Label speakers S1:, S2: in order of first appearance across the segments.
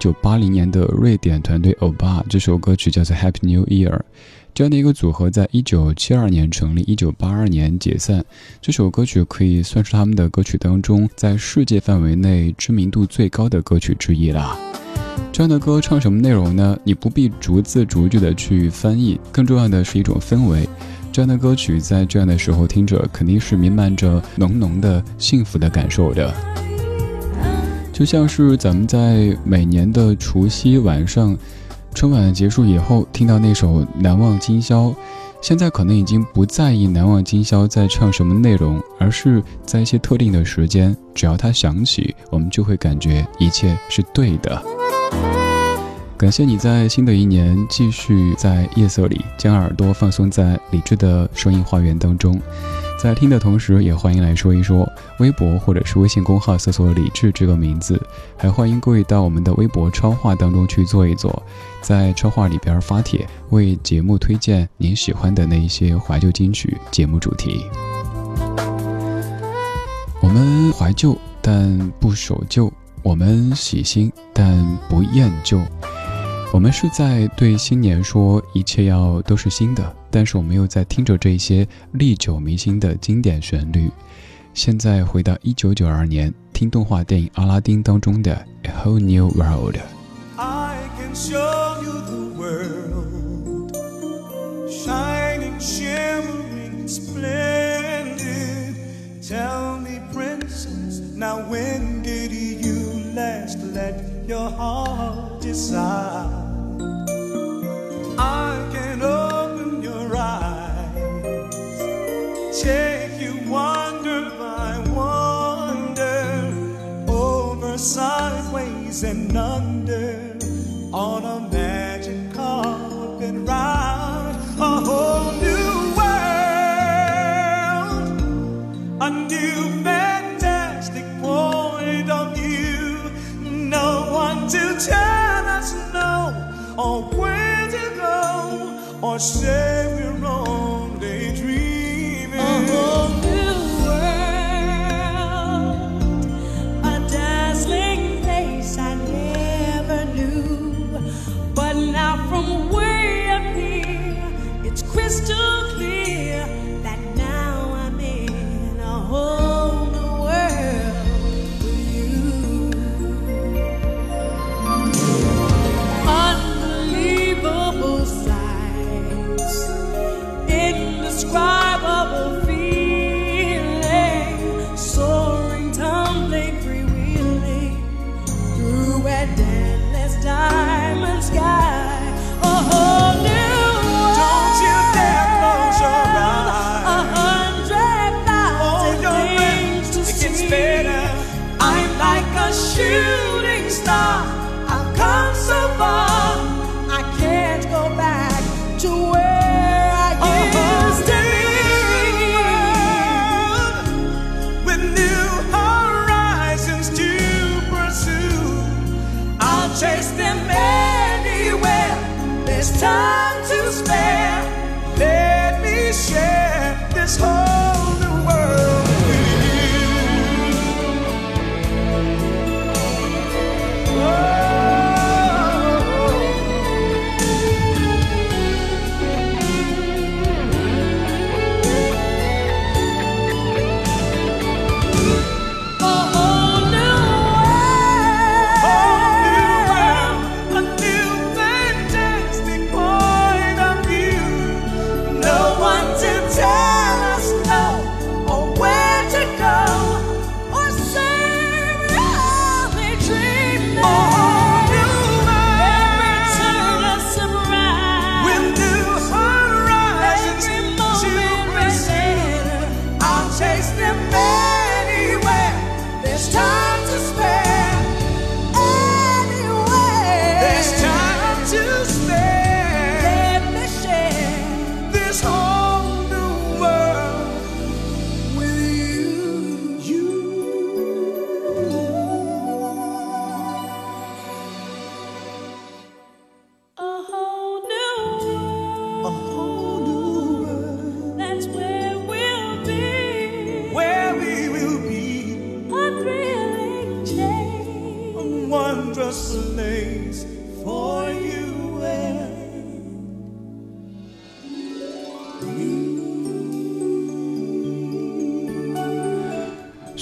S1: 九八零年的瑞典团队欧巴，这首歌曲叫做《Happy New Year》。这样的一个组合在一九七二年成立，一九八二年解散。这首歌曲可以算是他们的歌曲当中在世界范围内知名度最高的歌曲之一啦。这样的歌唱什么内容呢？你不必逐字逐句的去翻译，更重要的是一种氛围。这样的歌曲在这样的时候听着，肯定是弥漫着浓浓的幸福的感受的。就像是咱们在每年的除夕晚上，春晚结束以后听到那首《难忘今宵》，现在可能已经不在意《难忘今宵》在唱什么内容，而是在一些特定的时间，只要它响起，我们就会感觉一切是对的。感谢你在新的一年继续在夜色里将耳朵放松在理智的声音花园当中。在听的同时，也欢迎来说一说微博或者是微信公号搜索“李智”这个名字，还欢迎各位到我们的微博超话当中去做一做，在超话里边发帖，为节目推荐您喜欢的那一些怀旧金曲节目主题。我们怀旧，但不守旧；我们喜新，但不厌旧。我们是在对新年说一切要都是新的，但是我们又在听着这些历久弥新的经典旋律。现在回到一九九二年，听动画电影《阿拉丁》当中的《A Whole New World》。
S2: I Say.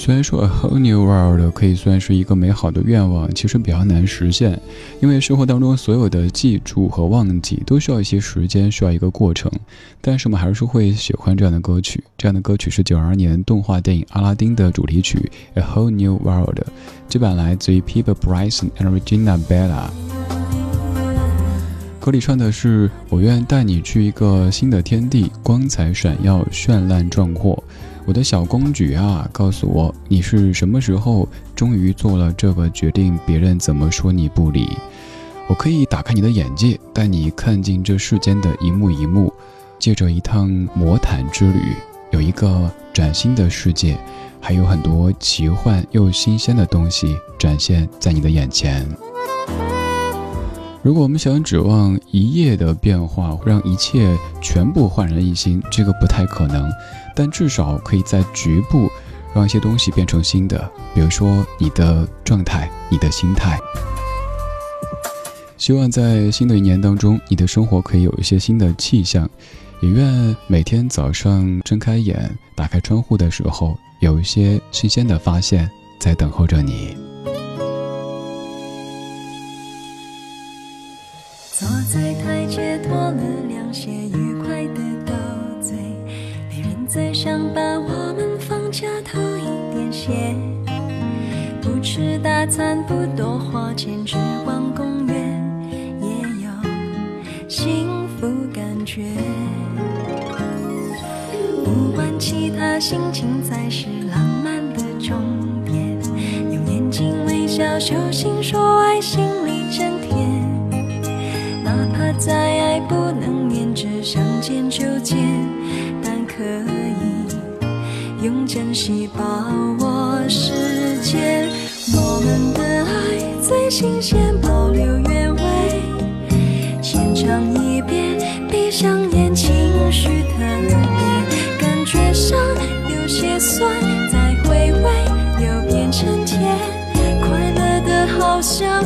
S1: 虽然说 A whole new world 可以算是一个美好的愿望，其实比较难实现，因为生活当中所有的记住和忘记都需要一些时间，需要一个过程。但是我们还是会喜欢这样的歌曲。这样的歌曲是九二年动画电影《阿拉丁》的主题曲《A Whole New World》，这版来自于 Peter Bryson and Regina Bella。歌里唱的是：“我愿带你去一个新的天地，光彩闪耀，绚烂壮阔。我的小公举啊，告诉我你是什么时候终于做了这个决定？别人怎么说你不理？我可以打开你的眼界，带你看尽这世间的一幕一幕，借着一趟魔毯之旅，有一个崭新的世界，还有很多奇幻又新鲜的东西展现在你的眼前。如果我们想指望一夜的变化让一切全部焕然一新，这个不太可能，但至少可以在局部让一些东西变成新的，比如说你的状态、你的心态。希望在新的一年当中，你的生活可以有一些新的气象。也愿每天早上睁开眼、打开窗户的时候，有一些新鲜的发现在等候着你。
S3: 坐在想把我们放假偷一点闲。不吃大餐，不多花钱，只逛公园也有幸福感。觉，不管其他，心情才是浪漫的终点。用眼睛微笑，手心说爱，心珍惜把握时间。我们的爱最新鲜，保留原味，浅尝一遍。闭上眼，情绪特别，感觉上有些酸，再回味又变成甜，快乐的好像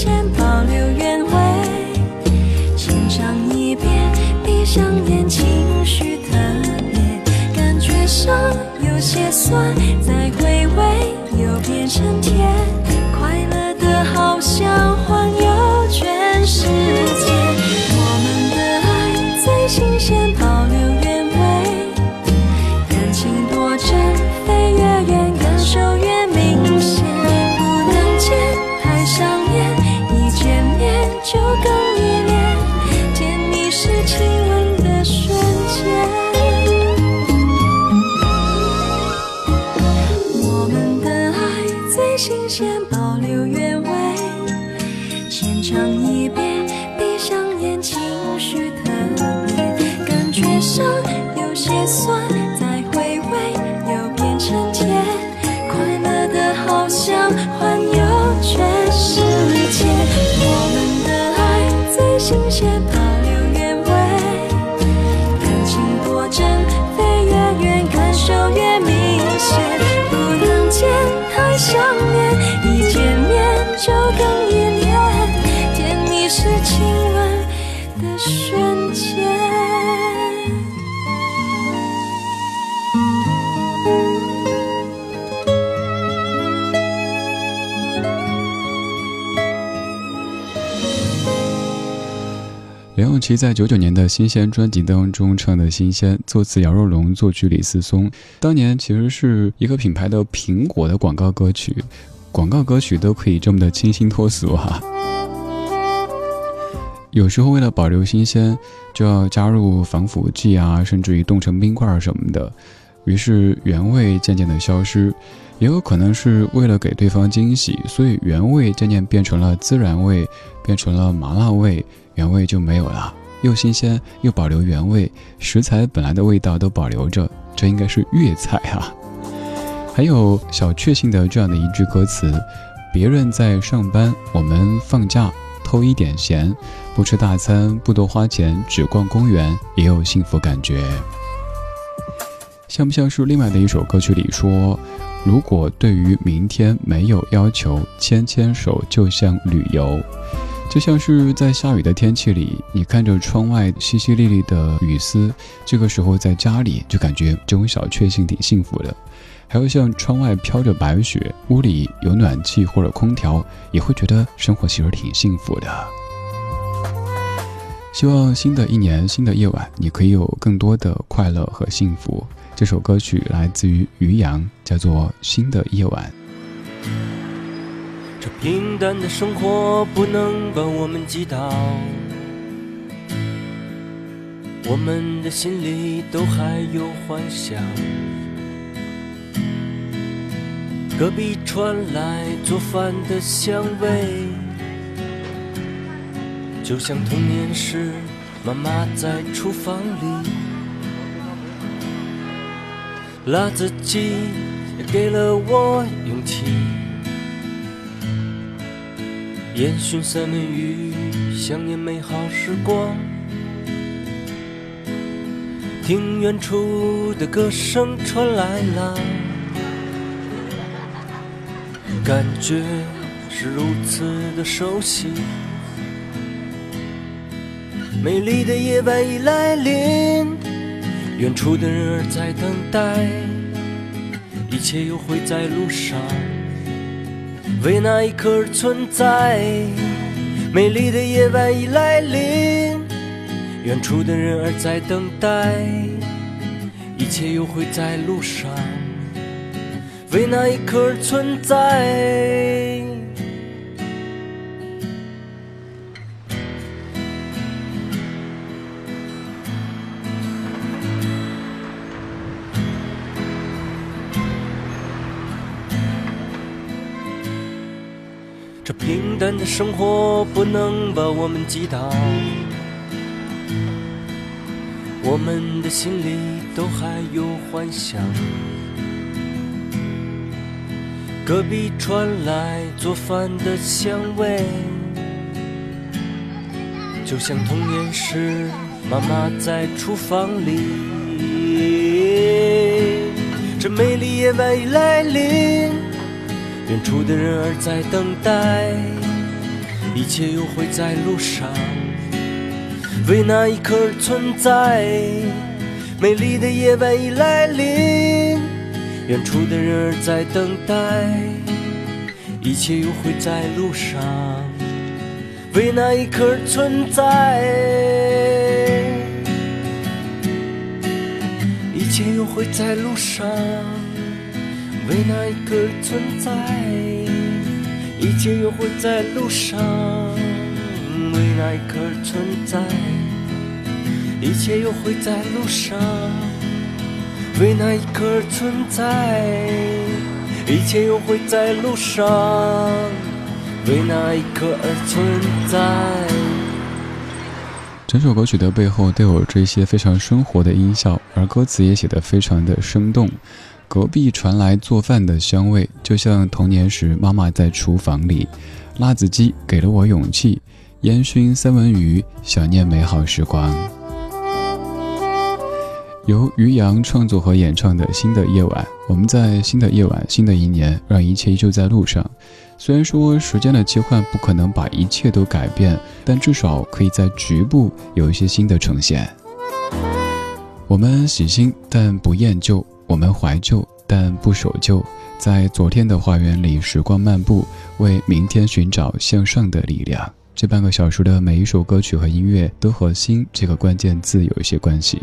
S3: 先，保留原味，欣赏一遍，闭上眼，情绪特别，感觉上。有些酸，再回味又变成甜，
S1: 梁咏琪在九九年的新鲜专辑当中唱的《新鲜》，作词姚若龙，作曲李思松。当年其实是一个品牌的苹果的广告歌曲。广告歌曲都可以这么的清新脱俗哈。有时候为了保留新鲜，就要加入防腐剂啊，甚至于冻成冰块什么的，于是原味渐渐的消失。也有可能是为了给对方惊喜，所以原味渐渐变成了孜然味，变成了麻辣味，原味就没有了。又新鲜又保留原味，食材本来的味道都保留着，这应该是粤菜啊。还有小确幸的这样的一句歌词：别人在上班，我们放假，偷一点闲，不吃大餐，不多花钱，只逛公园也有幸福感觉。像不像是另外的一首歌曲里说，如果对于明天没有要求，牵牵手就像旅游，就像是在下雨的天气里，你看着窗外淅淅沥沥的雨丝，这个时候在家里就感觉这种小确幸挺幸福的。还有像窗外飘着白雪，屋里有暖气或者空调，也会觉得生活其实挺幸福的。希望新的一年、新的夜晚，你可以有更多的快乐和幸福。这首歌曲来自于于洋，叫做《新的夜晚》。
S4: 这平淡的生活不能把我们击倒，我们的心里都还有幻想。隔壁传来做饭的香味，就像童年时妈妈在厨房里。辣子鸡也给了我勇气，烟熏三文鱼，想念美好时光。听远处的歌声传来了，感觉是如此的熟悉。美丽的夜晚已来临。远处的人儿在等待，一切又会在路上，为那一刻而存在。美丽的夜晚已来临，远处的人儿在等待，一切又会在路上，为那一刻而存在。这平淡的生活不能把我们击倒，我们的心里都还有幻想。隔壁传来做饭的香味，就像童年时妈妈在厨房里。这美丽夜晚已来临。远处的人儿在等待，一切又会在路上，为那一刻而存在。美丽的夜晚已来临，远处的人儿在等待，一切又会在路上，为那一刻而存在。一切又会在路上。为那一刻存在，一切又会在路上。为那一刻存在，一切又会在路上。为那一刻存在，一切又会在路上。为那一刻而存在。
S1: 整首歌曲的背后都有这些非常生活的音效，而歌词也写得非常的生动。隔壁传来做饭的香味，就像童年时妈妈在厨房里。辣子鸡给了我勇气，烟熏三文鱼，想念美好时光。由于洋创作和演唱的《新的夜晚》，我们在新的夜晚、新的一年，让一切依旧在路上。虽然说时间的切换不可能把一切都改变，但至少可以在局部有一些新的呈现。我们喜新，但不厌旧。我们怀旧，但不守旧，在昨天的花园里时光漫步，为明天寻找向上的力量。这半个小时的每一首歌曲和音乐，都和“心”这个关键字有一些关系。